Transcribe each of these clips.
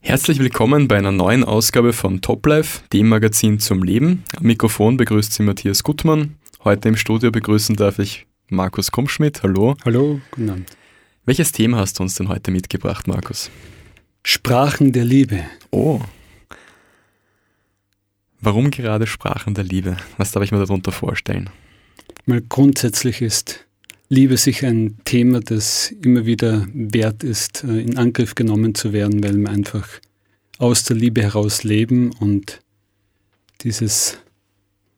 Herzlich willkommen bei einer neuen Ausgabe von Top Life, dem Magazin zum Leben. Am Mikrofon begrüßt Sie Matthias Gutmann. Heute im Studio begrüßen darf ich Markus Krummschmidt. Hallo. Hallo, guten Abend. Welches Thema hast du uns denn heute mitgebracht, Markus? Sprachen der Liebe. Oh. Warum gerade Sprachen der Liebe? Was darf ich mir darunter vorstellen? Mal grundsätzlich ist Liebe sicher ein Thema, das immer wieder wert ist, äh, in Angriff genommen zu werden, weil wir einfach aus der Liebe heraus leben und dieses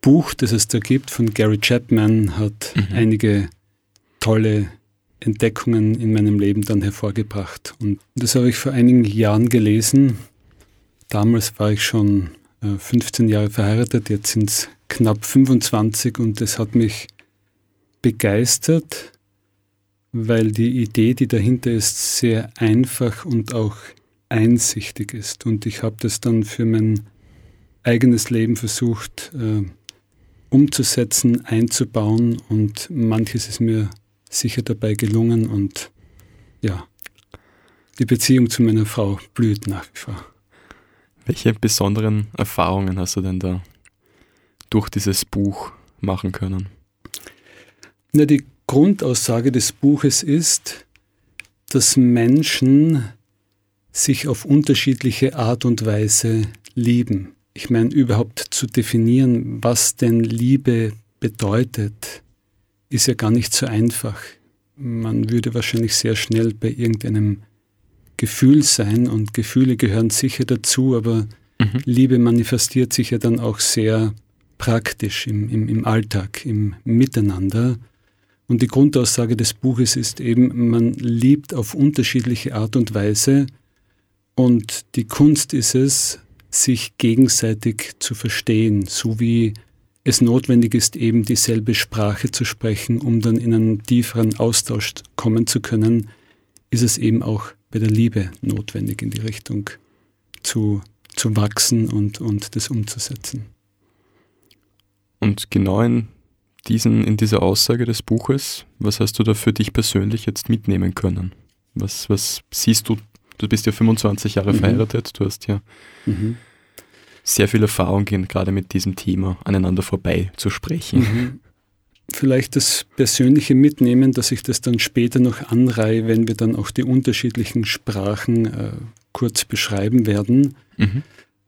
Buch, das es da gibt von Gary Chapman, hat mhm. einige tolle Entdeckungen in meinem Leben dann hervorgebracht. Und das habe ich vor einigen Jahren gelesen. Damals war ich schon 15 äh, Jahre verheiratet, jetzt sind es knapp 25 und das hat mich begeistert, weil die Idee, die dahinter ist, sehr einfach und auch einsichtig ist. Und ich habe das dann für mein eigenes Leben versucht äh, umzusetzen, einzubauen und manches ist mir sicher dabei gelungen und ja, die Beziehung zu meiner Frau blüht nach wie vor. Welche besonderen Erfahrungen hast du denn da durch dieses Buch machen können? Na, die Grundaussage des Buches ist, dass Menschen sich auf unterschiedliche Art und Weise lieben. Ich meine, überhaupt zu definieren, was denn Liebe bedeutet, ist ja gar nicht so einfach. Man würde wahrscheinlich sehr schnell bei irgendeinem Gefühl sein und Gefühle gehören sicher dazu, aber mhm. Liebe manifestiert sich ja dann auch sehr praktisch im, im, im Alltag, im Miteinander. Und die Grundaussage des Buches ist eben, man liebt auf unterschiedliche Art und Weise und die Kunst ist es, sich gegenseitig zu verstehen, so wie es notwendig ist, eben dieselbe Sprache zu sprechen, um dann in einen tieferen Austausch kommen zu können, ist es eben auch bei der Liebe notwendig, in die Richtung zu, zu wachsen und, und das umzusetzen. Und genau in diesen, in dieser Aussage des Buches, was hast du da für dich persönlich jetzt mitnehmen können? Was, was siehst du? Du bist ja 25 Jahre mhm. verheiratet, du hast ja mhm. sehr viel Erfahrung, gerade mit diesem Thema aneinander vorbei zu sprechen. Mhm. Vielleicht das persönliche Mitnehmen, dass ich das dann später noch anreihe, wenn wir dann auch die unterschiedlichen Sprachen äh, kurz beschreiben werden. Mhm.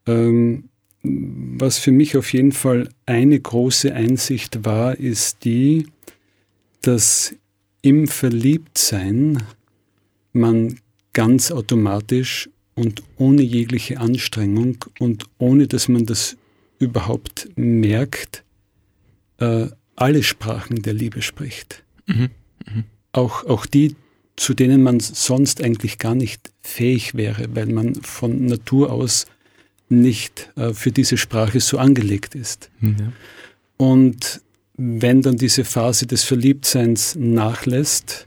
Ähm, was für mich auf jeden Fall eine große Einsicht war, ist die, dass im Verliebtsein man ganz automatisch und ohne jegliche Anstrengung und ohne dass man das überhaupt merkt, äh, alle Sprachen der Liebe spricht. Mhm. Mhm. Auch, auch die, zu denen man sonst eigentlich gar nicht fähig wäre, weil man von Natur aus nicht äh, für diese Sprache so angelegt ist. Mhm. Und wenn dann diese Phase des Verliebtseins nachlässt,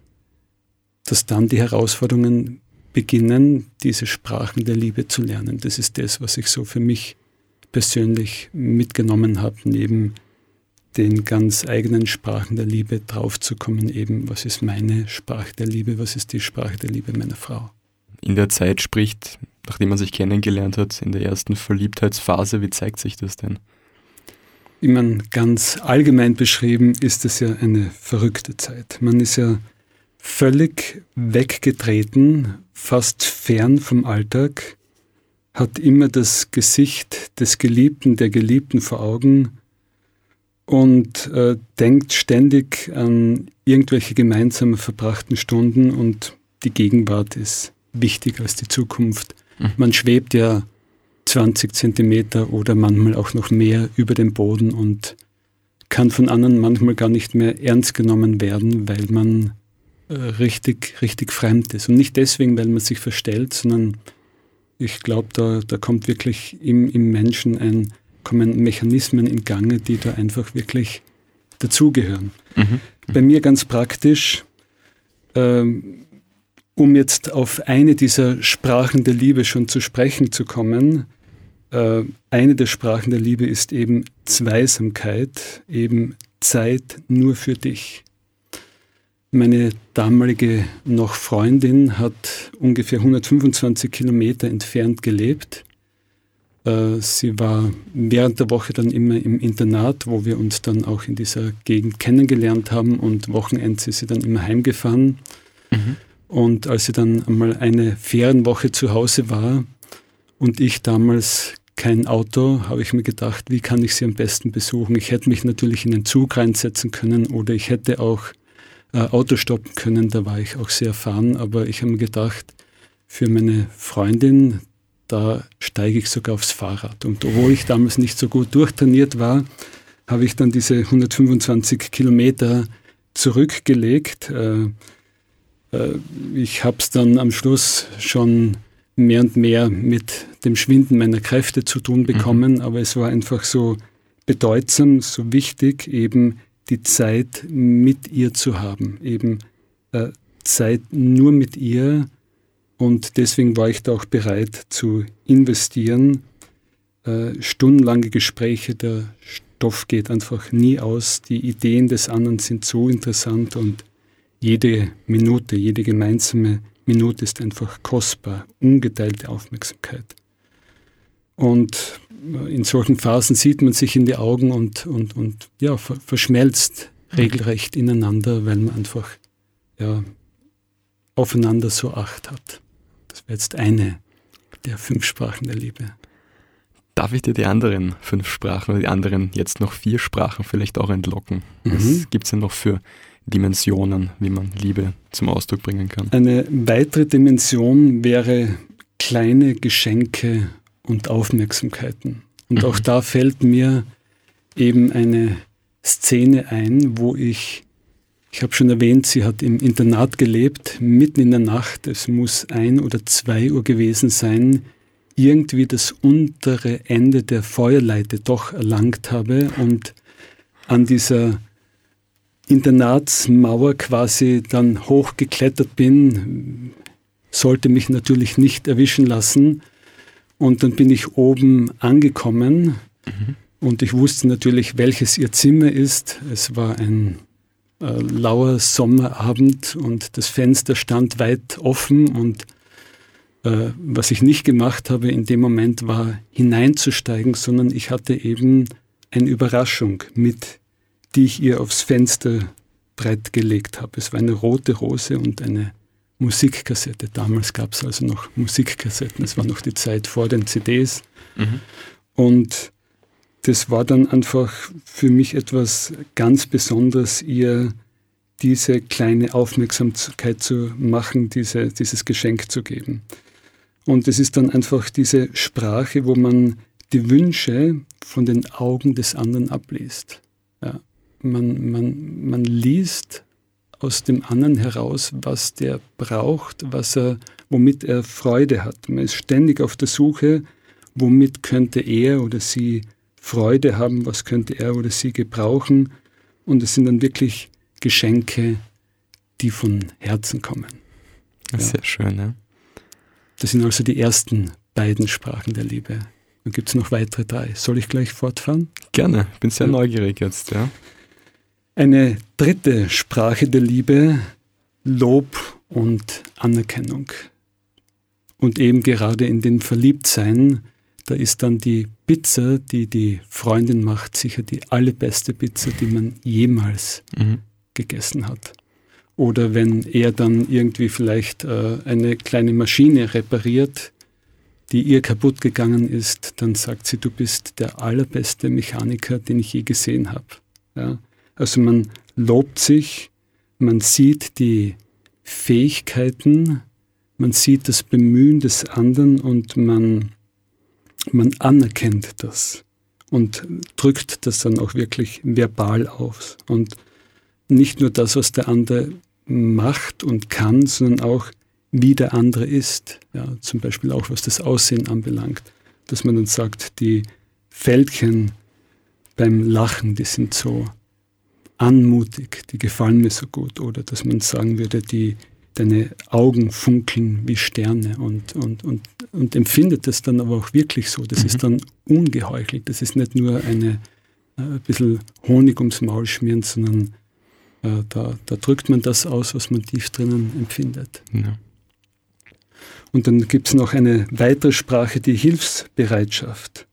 dass dann die Herausforderungen beginnen, diese Sprachen der Liebe zu lernen. Das ist das, was ich so für mich persönlich mitgenommen habe, neben den ganz eigenen Sprachen der Liebe draufzukommen, eben, was ist meine Sprache der Liebe, was ist die Sprache der Liebe meiner Frau. In der Zeit spricht nachdem man sich kennengelernt hat, in der ersten Verliebtheitsphase, wie zeigt sich das denn? Ich meine, ganz allgemein beschrieben ist es ja eine verrückte Zeit. Man ist ja völlig weggetreten, fast fern vom Alltag, hat immer das Gesicht des Geliebten, der Geliebten vor Augen und äh, denkt ständig an irgendwelche gemeinsam verbrachten Stunden und die Gegenwart ist wichtiger als die Zukunft. Mhm. Man schwebt ja 20 Zentimeter oder manchmal auch noch mehr über dem Boden und kann von anderen manchmal gar nicht mehr ernst genommen werden, weil man äh, richtig, richtig fremd ist. Und nicht deswegen, weil man sich verstellt, sondern ich glaube, da, da kommt wirklich im, im Menschen ein, kommen Mechanismen in Gange, die da einfach wirklich dazugehören. Mhm. Mhm. Bei mir ganz praktisch, ähm, um jetzt auf eine dieser Sprachen der Liebe schon zu sprechen zu kommen, äh, eine der Sprachen der Liebe ist eben Zweisamkeit, eben Zeit nur für dich. Meine damalige noch Freundin hat ungefähr 125 Kilometer entfernt gelebt. Äh, sie war während der Woche dann immer im Internat, wo wir uns dann auch in dieser Gegend kennengelernt haben und Wochenends ist sie dann immer heimgefahren. Mhm. Und als sie dann einmal eine Ferienwoche zu Hause war und ich damals kein Auto, habe ich mir gedacht, wie kann ich sie am besten besuchen? Ich hätte mich natürlich in den Zug reinsetzen können oder ich hätte auch äh, Auto stoppen können, da war ich auch sehr erfahren, aber ich habe mir gedacht, für meine Freundin, da steige ich sogar aufs Fahrrad. Und obwohl ich damals nicht so gut durchtrainiert war, habe ich dann diese 125 Kilometer zurückgelegt. Äh, ich habe es dann am Schluss schon mehr und mehr mit dem Schwinden meiner Kräfte zu tun bekommen, mhm. aber es war einfach so bedeutsam, so wichtig, eben die Zeit mit ihr zu haben, eben äh, Zeit nur mit ihr und deswegen war ich da auch bereit zu investieren. Äh, stundenlange Gespräche, der Stoff geht einfach nie aus, die Ideen des anderen sind so interessant und jede Minute, jede gemeinsame Minute ist einfach kostbar, ungeteilte Aufmerksamkeit. Und in solchen Phasen sieht man sich in die Augen und, und, und ja, verschmelzt regelrecht ineinander, weil man einfach ja, aufeinander so Acht hat. Das wäre jetzt eine der fünf Sprachen der Liebe. Darf ich dir die anderen fünf Sprachen oder die anderen jetzt noch vier Sprachen vielleicht auch entlocken? Mhm. Was gibt es denn noch für Dimensionen, wie man Liebe zum Ausdruck bringen kann. Eine weitere Dimension wäre kleine Geschenke und Aufmerksamkeiten. Und mhm. auch da fällt mir eben eine Szene ein, wo ich, ich habe schon erwähnt, sie hat im Internat gelebt, mitten in der Nacht, es muss ein oder zwei Uhr gewesen sein, irgendwie das untere Ende der Feuerleite doch erlangt habe und an dieser Internatsmauer quasi dann hochgeklettert bin, sollte mich natürlich nicht erwischen lassen. Und dann bin ich oben angekommen mhm. und ich wusste natürlich, welches ihr Zimmer ist. Es war ein äh, lauer Sommerabend und das Fenster stand weit offen und äh, was ich nicht gemacht habe in dem Moment war hineinzusteigen, sondern ich hatte eben eine Überraschung mit die ich ihr aufs Fensterbrett gelegt habe. Es war eine rote Rose und eine Musikkassette. Damals gab es also noch Musikkassetten. Es war noch die Zeit vor den CDs. Mhm. Und das war dann einfach für mich etwas ganz Besonderes, ihr diese kleine Aufmerksamkeit zu machen, diese, dieses Geschenk zu geben. Und es ist dann einfach diese Sprache, wo man die Wünsche von den Augen des anderen abliest. Ja man, man, man liest aus dem anderen heraus, was der braucht, was er, womit er Freude hat. Man ist ständig auf der Suche, womit könnte er oder sie Freude haben, was könnte er oder sie gebrauchen. Und es sind dann wirklich Geschenke, die von Herzen kommen. Ja. Sehr schön, ja. Das sind also die ersten beiden Sprachen der Liebe. Dann gibt es noch weitere drei. Soll ich gleich fortfahren? Gerne, ich bin sehr ja. neugierig jetzt, ja. Eine dritte Sprache der Liebe, Lob und Anerkennung. Und eben gerade in den Verliebtsein, da ist dann die Pizza, die die Freundin macht, sicher die allerbeste Pizza, die man jemals mhm. gegessen hat. Oder wenn er dann irgendwie vielleicht äh, eine kleine Maschine repariert, die ihr kaputt gegangen ist, dann sagt sie, du bist der allerbeste Mechaniker, den ich je gesehen habe. Ja? Also man lobt sich, man sieht die Fähigkeiten, man sieht das Bemühen des anderen und man, man anerkennt das und drückt das dann auch wirklich verbal aus. Und nicht nur das, was der andere macht und kann, sondern auch, wie der andere ist. Ja, zum Beispiel auch, was das Aussehen anbelangt. Dass man dann sagt, die Fältchen beim Lachen, die sind so anmutig, die gefallen mir so gut. Oder dass man sagen würde, die, deine Augen funkeln wie Sterne und, und, und, und empfindet das dann aber auch wirklich so. Das mhm. ist dann ungeheuchelt. Das ist nicht nur eine äh, ein bisschen Honig ums Maul schmieren, sondern Äh, da, da, drückt man das aus, was man tief drinnen empfindet. Ja. Und dann gibt es noch eine weitere Sprache, die Hilfsbereitschaft,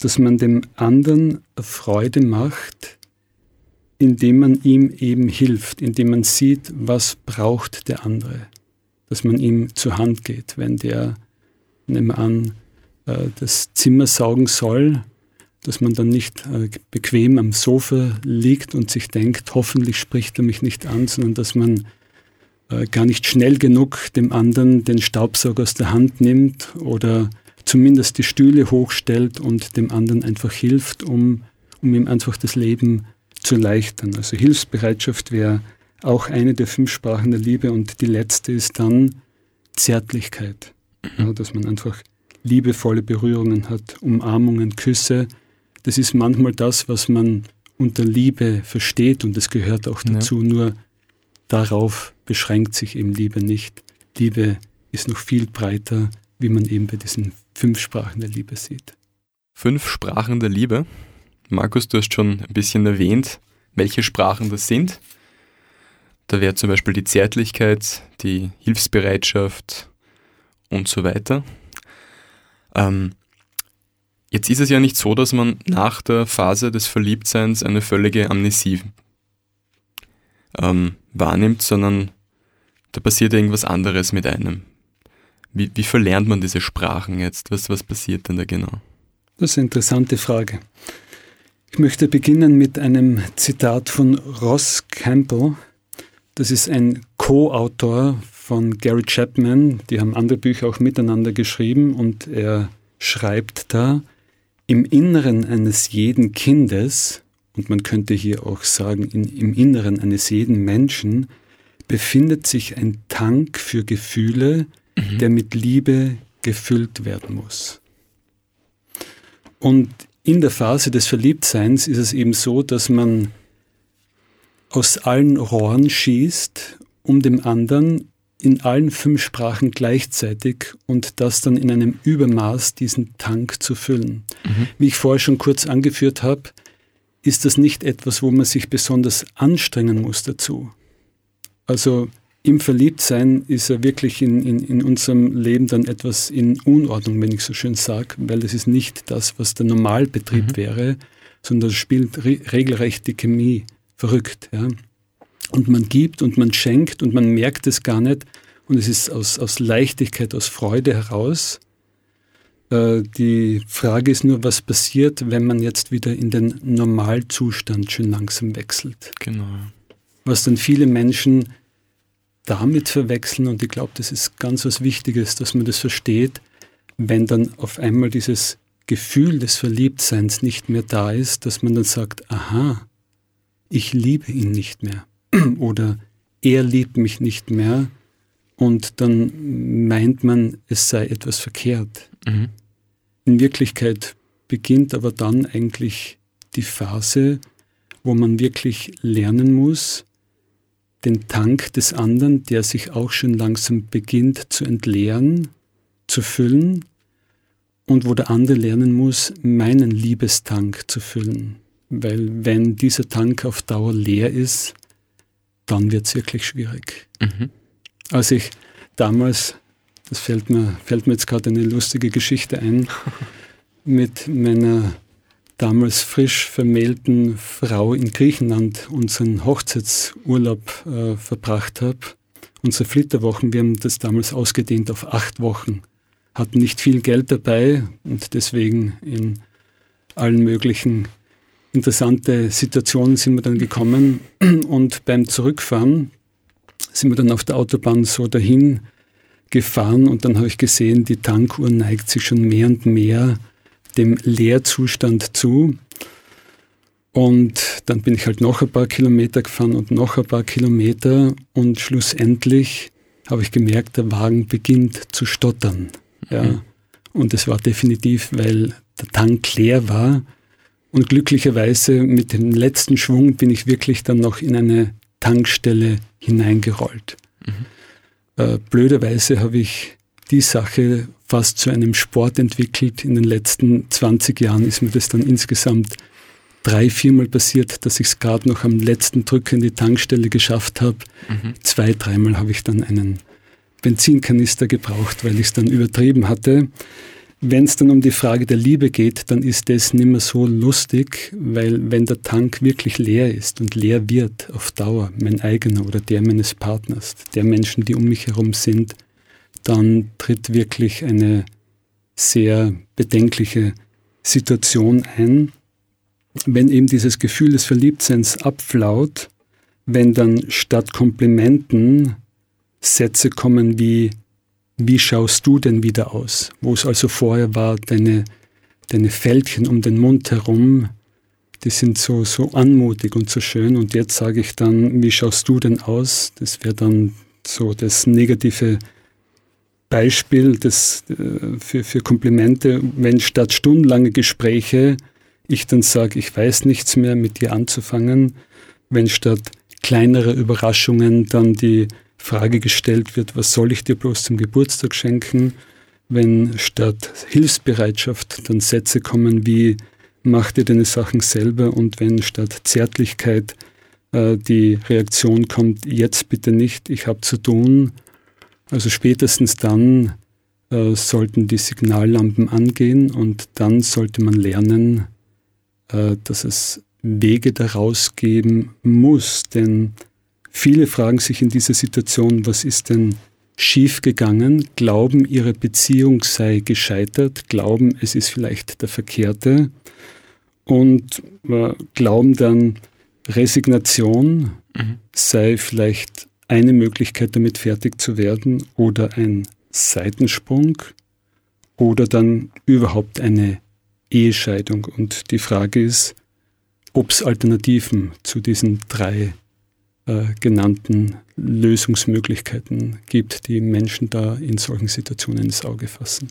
dass man dem anderen Freude macht, indem man ihm eben hilft, indem man sieht, was braucht der andere, dass man ihm zur Hand geht, wenn der, nehmen wir an, äh, das Zimmer saugen soll, dass man dann nicht äh, bequem am Sofa liegt und sich denkt, hoffentlich spricht er mich nicht an, sondern dass man äh, gar nicht schnell genug dem anderen den Staubsauger aus der Hand nimmt oder zumindest die Stühle hochstellt und dem anderen einfach hilft, um, um ihm einfach das Leben zu erleichtern. Also Hilfsbereitschaft wäre auch eine der fünf Sprachen der Liebe und die letzte ist dann Zärtlichkeit. Ja, dass man einfach liebevolle Berührungen hat, Umarmungen, Küsse, das ist manchmal das, was man unter Liebe versteht und es gehört auch dazu, ja. nur darauf beschränkt sich eben Liebe nicht. Liebe ist noch viel breiter, wie man eben bei diesen fünf Sprachen der Liebe sieht. Fünf Sprachen der Liebe. Markus, du hast schon ein bisschen erwähnt, welche Sprachen das sind. Da wäre zum Beispiel die Zärtlichkeit, die Hilfsbereitschaft und so weiter. Ähm, Jetzt ist es ja nicht so, dass man nach der Phase des Verliebtseins eine völlige Amnesie ähm, wahrnimmt, sondern da passiert irgendwas anderes mit einem. Wie, wie verlernt man diese Sprachen jetzt? Was, was passiert denn da genau? Das ist eine interessante Frage. Ich möchte beginnen mit einem Zitat von Ross Campbell. Das ist ein Co-Autor von Gary Chapman. Die haben andere Bücher auch miteinander geschrieben und er schreibt da, im Inneren eines jeden Kindes, und man könnte hier auch sagen, in, im Inneren eines jeden Menschen, befindet sich ein Tank für Gefühle, mhm. der mit Liebe gefüllt werden muss. Und in der Phase des Verliebtseins ist es eben so, dass man aus allen Rohren schießt, um dem anderen in allen fünf Sprachen gleichzeitig und das dann in einem Übermaß, diesen Tank zu füllen. Mhm. Wie ich vorher schon kurz angeführt habe, ist das nicht etwas, wo man sich besonders anstrengen muss dazu. Also im Verliebtsein ist er wirklich in, in, in unserem Leben dann etwas in Unordnung, wenn ich so schön sage, weil es ist nicht das, was der Normalbetrieb mhm. wäre, sondern es spielt re regelrecht die Chemie verrückt. Ja und man gibt und man schenkt und man merkt es gar nicht und es ist aus, aus Leichtigkeit, aus Freude heraus. Äh, die Frage ist nur, was passiert, wenn man jetzt wieder in den Normalzustand schön langsam wechselt. Genau. Was dann viele Menschen damit verwechseln und ich glaube, das ist ganz was Wichtiges, dass man das versteht, wenn dann auf einmal dieses Gefühl des Verliebtseins nicht mehr da ist, dass man dann sagt, aha, ich liebe ihn nicht mehr. oder er liebt mich nicht mehr und dann meint man, es sei etwas verkehrt. Mhm. In Wirklichkeit beginnt aber dann eigentlich die Phase, wo man wirklich lernen muss, den Tank des anderen, der sich auch schon langsam beginnt zu entleeren, zu füllen und wo der andere lernen muss, meinen Liebestank zu füllen. Weil wenn dieser Tank auf Dauer leer ist, dann wird es wirklich schwierig. Mhm. Als ich damals, das fällt mir, fällt mir jetzt gerade eine lustige Geschichte ein, mit meiner damals frisch vermählten Frau in Griechenland unseren Hochzeitsurlaub äh, verbracht habe. Unsere Flitterwochen, wir haben das damals ausgedehnt auf acht Wochen, hatten nicht viel Geld dabei und deswegen in allen möglichen interessante Situationen sind wir dann gekommen und beim Zurückfahren sind wir dann auf der Autobahn so dahin gefahren und dann habe ich gesehen, die Tankuhr neigt sich schon mehr und mehr dem Leerzustand zu. Und dann bin ich halt noch ein paar Kilometer gefahren und noch ein paar Kilometer und schlussendlich habe ich gemerkt, der Wagen beginnt zu stottern. Ja. Mhm. Und es war definitiv, weil der Tank leer war und glücklicherweise mit dem letzten Schwung bin ich wirklich dann noch in eine Tankstelle hineingerollt. Mhm. Äh, blöderweise habe ich die Sache fast zu einem Sport entwickelt. In den letzten 20 Jahren ist mir das dann insgesamt drei, viermal passiert, dass ich es gerade noch am letzten Drück in die Tankstelle geschafft habe. Mhm. Zwei, dreimal habe ich dann einen Benzinkanister gebraucht, weil ich es dann übertrieben hatte. Wenn es dann um die Frage der Liebe geht, dann ist das nicht mehr so lustig, weil wenn der Tank wirklich leer ist und leer wird auf Dauer, mein eigener oder der meines Partners, der Menschen, die um mich herum sind, dann tritt wirklich eine sehr bedenkliche Situation ein, wenn eben dieses Gefühl des Verliebtseins abflaut, wenn dann statt Komplimenten Sätze kommen wie wie schaust du denn wieder aus? Wo es also vorher war, deine, deine Fältchen um den Mund herum, die sind so, so anmutig und so schön. Und jetzt sage ich dann, wie schaust du denn aus? Das wäre dann so das negative Beispiel des, äh, für, für Komplimente, wenn statt stundenlange Gespräche ich dann sage, ich weiß nichts mehr mit dir anzufangen, wenn statt kleinere Überraschungen dann die Frage gestellt wird, was soll ich dir bloß zum Geburtstag schenken, wenn statt Hilfsbereitschaft dann Sätze kommen wie mach dir deine Sachen selber und wenn statt Zärtlichkeit äh, die Reaktion kommt, jetzt bitte nicht, ich habe zu tun, also spätestens dann äh, sollten die Signallampen angehen und dann sollte man lernen, äh, dass es Wege daraus geben muss, denn Viele fragen sich in dieser Situation, was ist denn schiefgegangen, glauben, ihre Beziehung sei gescheitert, glauben, es ist vielleicht der Verkehrte? Und äh, glauben dann, Resignation mhm. sei vielleicht eine Möglichkeit, damit fertig zu werden oder ein Seitensprung oder dann überhaupt eine Ehescheidung. Und die Frage ist, ob es Alternativen zu diesen drei äh, genannten Lösungsmöglichkeiten gibt, die Menschen da in solchen Situationen ins Auge fassen.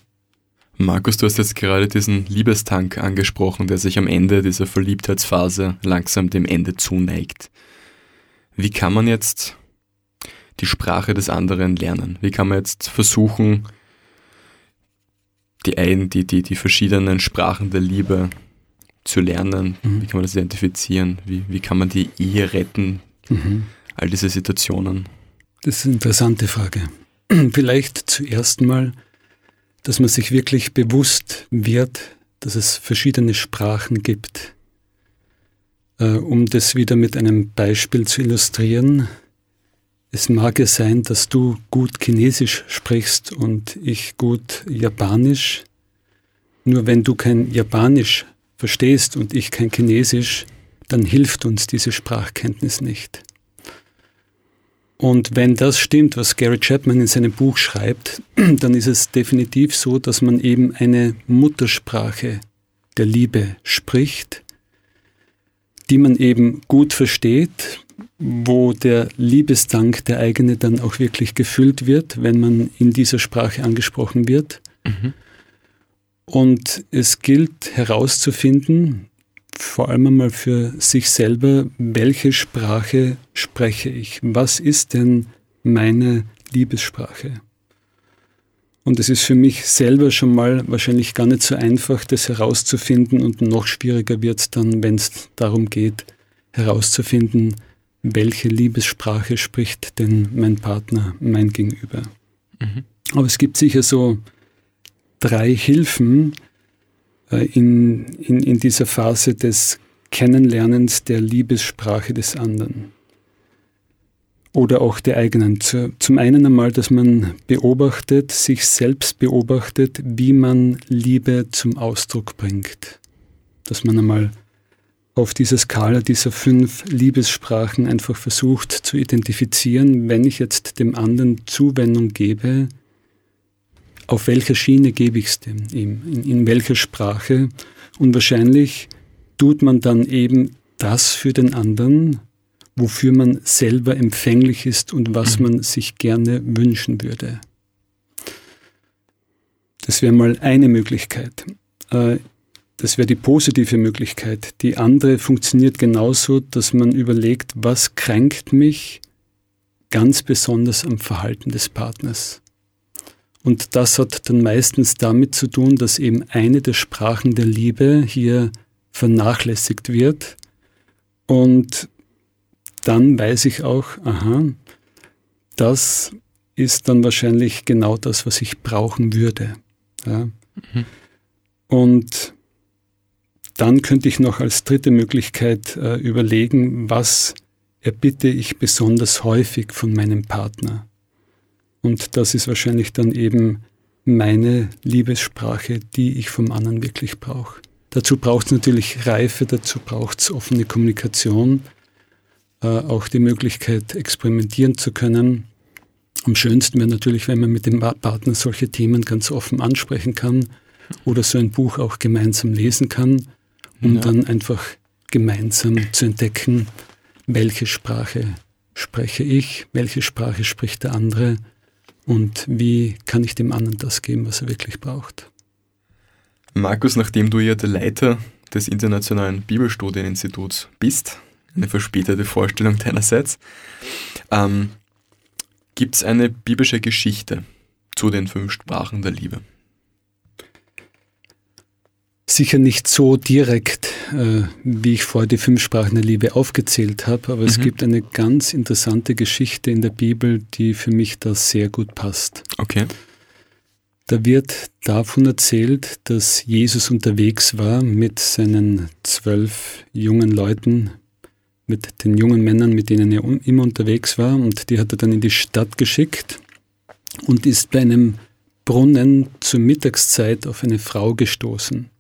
Markus, du hast jetzt gerade diesen Liebestank angesprochen, der sich am Ende dieser Verliebtheitsphase langsam dem Ende zuneigt. Wie kann man jetzt die Sprache des anderen lernen? Wie kann man jetzt versuchen, die, ein, die, die, die verschiedenen Sprachen der Liebe zu lernen? Mhm. Wie kann man das identifizieren? Wie, wie kann man die Ehe retten? Mhm. All diese Situationen. Das ist eine interessante Frage. Vielleicht zuerst mal, dass man sich wirklich bewusst wird, dass es verschiedene Sprachen gibt. Äh, um das wieder mit einem Beispiel zu illustrieren, es mag ja sein, dass du gut Chinesisch sprichst und ich gut Japanisch. Nur wenn du kein Japanisch verstehst und ich kein Chinesisch, dann hilft uns diese Sprachkenntnis nicht. Und wenn das stimmt, was Gary Chapman in seinem Buch schreibt, dann ist es definitiv so, dass man eben eine Muttersprache der Liebe spricht, die man eben gut versteht, wo der Liebesdank, der eigene, dann auch wirklich gefüllt wird, wenn man in dieser Sprache angesprochen wird. Mhm. Und es gilt herauszufinden, vor allem einmal für sich selber, welche Sprache spreche ich? Was ist denn meine Liebessprache? Und es ist für mich selber schon mal wahrscheinlich gar nicht so einfach, das herauszufinden und noch schwieriger wird es dann, wenn es darum geht, herauszufinden, welche Liebessprache spricht denn mein Partner, mein Gegenüber. Mhm. Aber es gibt sicher so drei Hilfen, äh, in, in, in dieser Phase des Kennenlernens der Liebessprache des anderen oder auch der eigenen. Zum einen einmal, dass man beobachtet, sich selbst beobachtet, wie man Liebe zum Ausdruck bringt. Dass man einmal auf dieser Skala dieser fünf Liebessprachen einfach versucht zu identifizieren, wenn ich jetzt dem anderen Zuwendung gebe, auf welcher Schiene gebe ich es dem ihm, in, in welcher Sprache. Und wahrscheinlich tut man dann eben das für den anderen, wofür man selber empfänglich ist und was mhm. man sich gerne wünschen würde. Das wäre mal eine Möglichkeit. Das wäre die positive Möglichkeit. Die andere funktioniert genauso, dass man überlegt, was kränkt mich ganz besonders am Verhalten des Partners. Und das hat dann meistens damit zu tun, dass eben eine der Sprachen der Liebe hier vernachlässigt wird. Und dann weiß ich auch, aha, das ist dann wahrscheinlich genau das, was ich brauchen würde. Ja. Mhm. Und dann könnte ich noch als dritte Möglichkeit äh, überlegen, was erbitte ich besonders häufig von meinem Partner. Und das ist wahrscheinlich dann eben meine Liebessprache, die ich vom anderen wirklich brauche. Dazu braucht es natürlich Reife, dazu braucht es offene Kommunikation, äh, auch die Möglichkeit, experimentieren zu können. Am schönsten wäre natürlich, wenn man mit dem Partner solche Themen ganz offen ansprechen kann oder so ein Buch auch gemeinsam lesen kann, um ja. dann einfach gemeinsam zu entdecken, welche Sprache spreche ich, welche Sprache spricht der andere und wie kann ich dem anderen das geben, was er wirklich braucht. Markus, nachdem du ja der Leiter des Internationalen Bibelstudieninstituts bist, eine verspätete Vorstellung deinerseits, ähm, gibt es eine biblische Geschichte zu den fünf Sprachen der Liebe? Sicher nicht so direkt, äh, wie ich vorher die fünf Sprachen der Liebe aufgezählt habe, aber mhm. es gibt eine ganz interessante Geschichte in der Bibel, die für mich da sehr gut passt. Okay. Da wird davon erzählt, dass Jesus unterwegs war mit seinen zwölf jungen Leuten, mit den jungen Männern, mit denen er immer unterwegs war, und die hat er dann in die Stadt geschickt und ist bei einem Brunnen zur Mittagszeit auf eine Frau gestoßen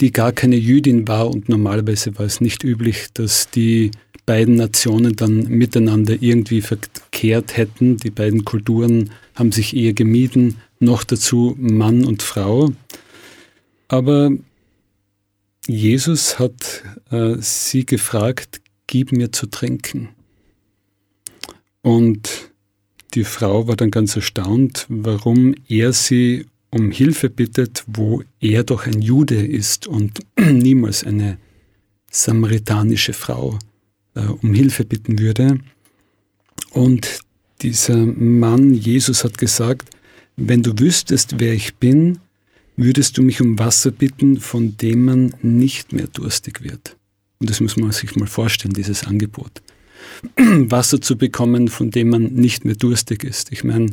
die gar keine Jüdin war und normalerweise war es nicht üblich, dass die beiden Nationen dann miteinander irgendwie verkehrt hätten. Die beiden Kulturen haben sich eher gemieden, noch dazu Mann und Frau. Aber Jesus hat äh, sie gefragt, gib mir zu trinken. Und die Frau war dann ganz erstaunt, warum er sie um Hilfe bittet, wo er doch ein Jude ist und niemals eine samaritanische Frau äh, um Hilfe bitten würde. Und dieser Mann, Jesus, hat gesagt, wenn du wüsstest, wer ich bin, würdest du mich um Wasser bitten, von dem man nicht mehr durstig wird. Und das muss man sich mal vorstellen, dieses Angebot. Wasser zu bekommen, von dem man nicht mehr durstig ist. Ich meine,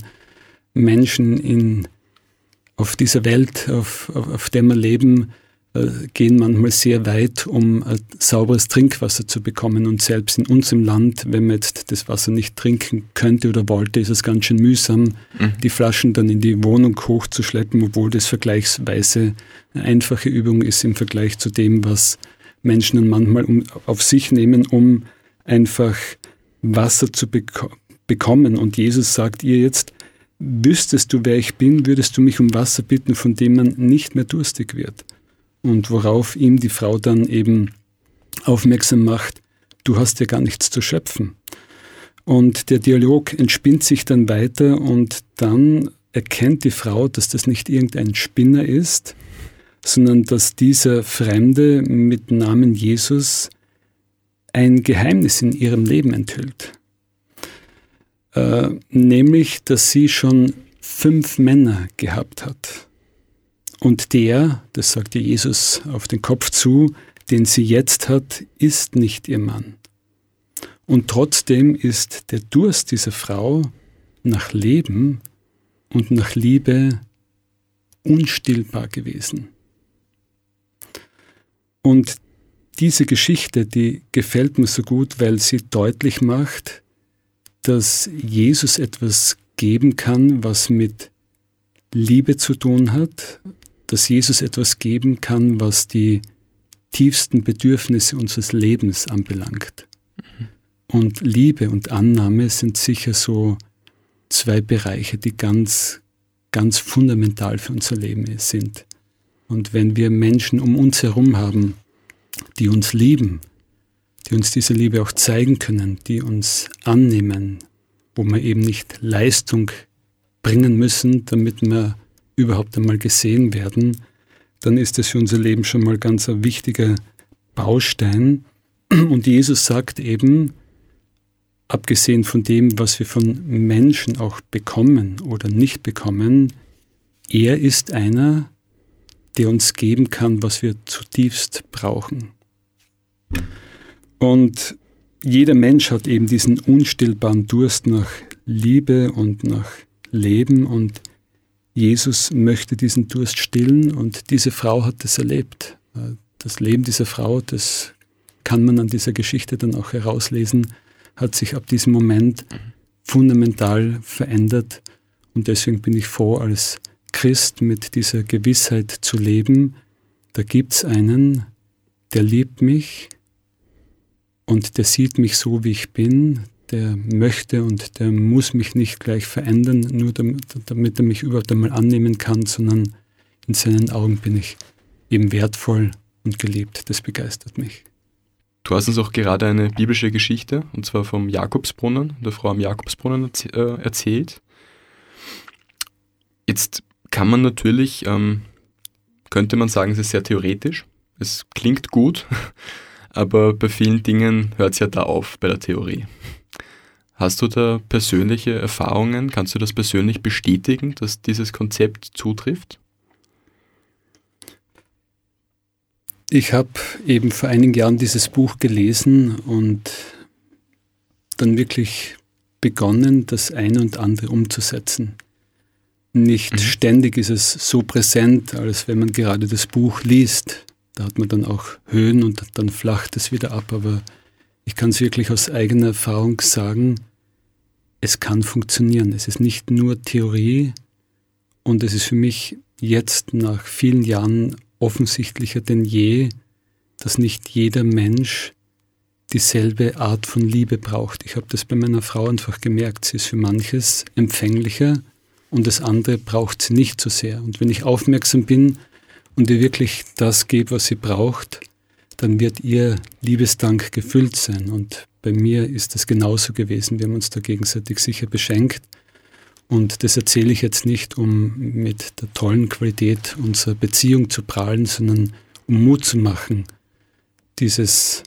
Menschen in auf dieser Welt, auf, auf, auf der wir leben, äh, gehen manchmal sehr weit, um äh, sauberes Trinkwasser zu bekommen. Und selbst in unserem Land, wenn man jetzt das Wasser nicht trinken könnte oder wollte, ist es ganz schön mühsam, mhm. die Flaschen dann in die Wohnung hochzuschleppen, obwohl das vergleichsweise eine einfache Übung ist im Vergleich zu dem, was Menschen dann manchmal um, auf sich nehmen, um einfach Wasser zu beko bekommen. Und Jesus sagt ihr jetzt, wüsstest du, wer ich bin, würdest du mich um Wasser bitten, von dem man nicht mehr durstig wird. Und worauf ihm die Frau dann eben aufmerksam macht, du hast ja gar nichts zu schöpfen. Und der Dialog entspinnt sich dann weiter und dann erkennt die Frau, dass das nicht irgendein Spinner ist, sondern dass dieser Fremde mit Namen Jesus ein Geheimnis in ihrem Leben enthüllt. Äh, nämlich, dass sie schon fünf Männer gehabt hat. Und der, das sagte Jesus auf den Kopf zu, den sie jetzt hat, ist nicht ihr Mann. Und trotzdem ist der Durst dieser Frau nach Leben und nach Liebe unstillbar gewesen. Und diese Geschichte, die gefällt mir so gut, weil sie deutlich macht, dass Jesus etwas geben kann, was mit Liebe zu tun hat, dass Jesus etwas geben kann, was die tiefsten Bedürfnisse unseres Lebens anbelangt. Mhm. Und Liebe und Annahme sind sicher so zwei Bereiche, die ganz, ganz fundamental für unser Leben sind. Und wenn wir Menschen um uns herum haben, die uns lieben, die uns diese Liebe auch zeigen können, die uns annehmen, wo wir eben nicht Leistung bringen müssen, damit wir überhaupt einmal gesehen werden, dann ist das für unser Leben schon mal ganz ein wichtiger Baustein. Und Jesus sagt eben, abgesehen von dem, was wir von Menschen auch bekommen oder nicht bekommen, er ist einer, der uns geben kann, was wir zutiefst brauchen. Und jeder Mensch hat eben diesen unstillbaren Durst nach Liebe und nach Leben und Jesus möchte diesen Durst stillen und diese Frau hat es erlebt. Das Leben dieser Frau, das kann man an dieser Geschichte dann auch herauslesen, hat sich ab diesem Moment fundamental verändert. Und deswegen bin ich froh, als Christ mit dieser Gewissheit zu leben, da gibt es einen, der liebt mich und der sieht mich so, wie ich bin, der möchte und der muss mich nicht gleich verändern, nur damit, damit er mich überhaupt einmal annehmen kann, sondern in seinen Augen bin ich eben wertvoll und geliebt. Das begeistert mich. Du hast uns auch gerade eine biblische Geschichte, und zwar vom Jakobsbrunnen, der Frau am Jakobsbrunnen äh, erzählt. Jetzt kann man natürlich, ähm, könnte man sagen, es ist sehr theoretisch. Es klingt gut, aber bei vielen Dingen hört es ja da auf bei der Theorie. Hast du da persönliche Erfahrungen? Kannst du das persönlich bestätigen, dass dieses Konzept zutrifft? Ich habe eben vor einigen Jahren dieses Buch gelesen und dann wirklich begonnen, das eine und andere umzusetzen. Nicht mhm. ständig ist es so präsent, als wenn man gerade das Buch liest. Da hat man dann auch Höhen und dann flacht es wieder ab. Aber ich kann es wirklich aus eigener Erfahrung sagen, es kann funktionieren. Es ist nicht nur Theorie und es ist für mich jetzt nach vielen Jahren offensichtlicher denn je, dass nicht jeder Mensch dieselbe Art von Liebe braucht. Ich habe das bei meiner Frau einfach gemerkt. Sie ist für manches empfänglicher und das andere braucht sie nicht so sehr. Und wenn ich aufmerksam bin und ihr wirklich das gebe, was sie braucht, dann wird ihr Liebesdank gefüllt sein. Und bei mir ist das genauso gewesen. Wir haben uns da gegenseitig sicher beschenkt. Und das erzähle ich jetzt nicht, um mit der tollen Qualität unserer Beziehung zu prahlen, sondern um Mut zu machen, dieses,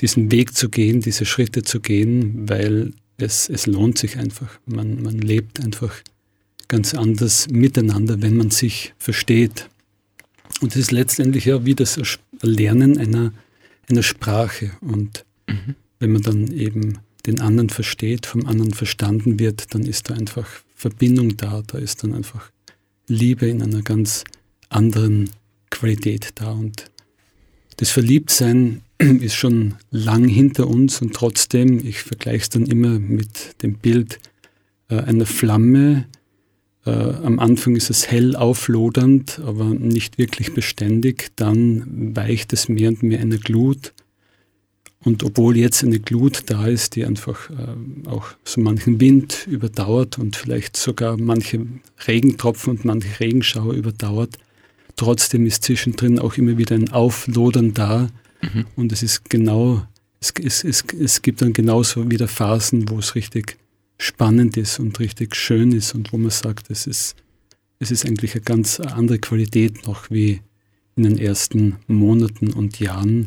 diesen Weg zu gehen, diese Schritte zu gehen, weil es, es lohnt sich einfach. Man, man lebt einfach ganz anders miteinander, wenn man sich versteht. Und es ist letztendlich ja wie das Erlernen einer, einer Sprache. Und mhm. wenn man dann eben den anderen versteht, vom anderen verstanden wird, dann ist da einfach Verbindung da, da ist dann einfach Liebe in einer ganz anderen Qualität da. Und das Verliebtsein ist schon lang hinter uns und trotzdem, ich vergleiche es dann immer mit dem Bild äh, einer Flamme. Äh, am Anfang ist es hell auflodernd, aber nicht wirklich beständig. Dann weicht es mehr und mehr eine Glut und obwohl jetzt eine Glut da ist, die einfach äh, auch so manchen Wind überdauert und vielleicht sogar manche Regentropfen und manche Regenschauer überdauert, trotzdem ist zwischendrin auch immer wieder ein Auflodern da. Mhm. Und es ist genau, es, es, es, es gibt dann genauso wieder Phasen, wo es richtig spannend ist und richtig schön ist und wo man sagt, es ist, es ist eigentlich eine ganz andere Qualität noch wie in den ersten Monaten und Jahren.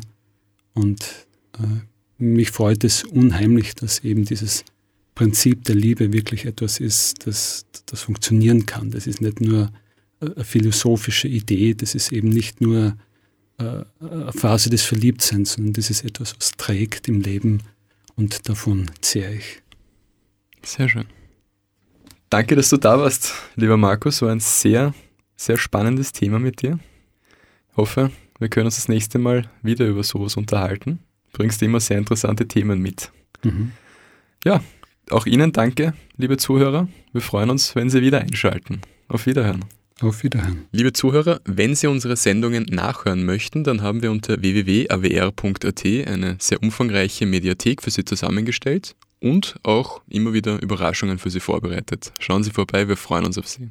Und äh, mich freut es unheimlich, dass eben dieses Prinzip der Liebe wirklich etwas ist, das, das funktionieren kann. Das ist nicht nur eine philosophische Idee, das ist eben nicht nur äh, eine Phase des Verliebtseins, sondern das ist etwas, was trägt im Leben und davon zehre ich. Sehr schön. Danke, dass du da warst, lieber Markus. War ein sehr, sehr spannendes Thema mit dir. Ich hoffe, wir können uns das nächste Mal wieder über sowas unterhalten bringst immer sehr interessante Themen mit. Mhm. Ja, auch Ihnen danke, liebe Zuhörer. Wir freuen uns, wenn Sie wieder einschalten. Auf Wiederhören. Auf Wiederhören. Liebe Zuhörer, wenn Sie unsere Sendungen nachhören möchten, dann haben wir unter www.awr.at eine sehr umfangreiche Mediathek für Sie zusammengestellt und auch immer wieder Überraschungen für Sie vorbereitet. Schauen Sie vorbei, wir freuen uns auf Sie.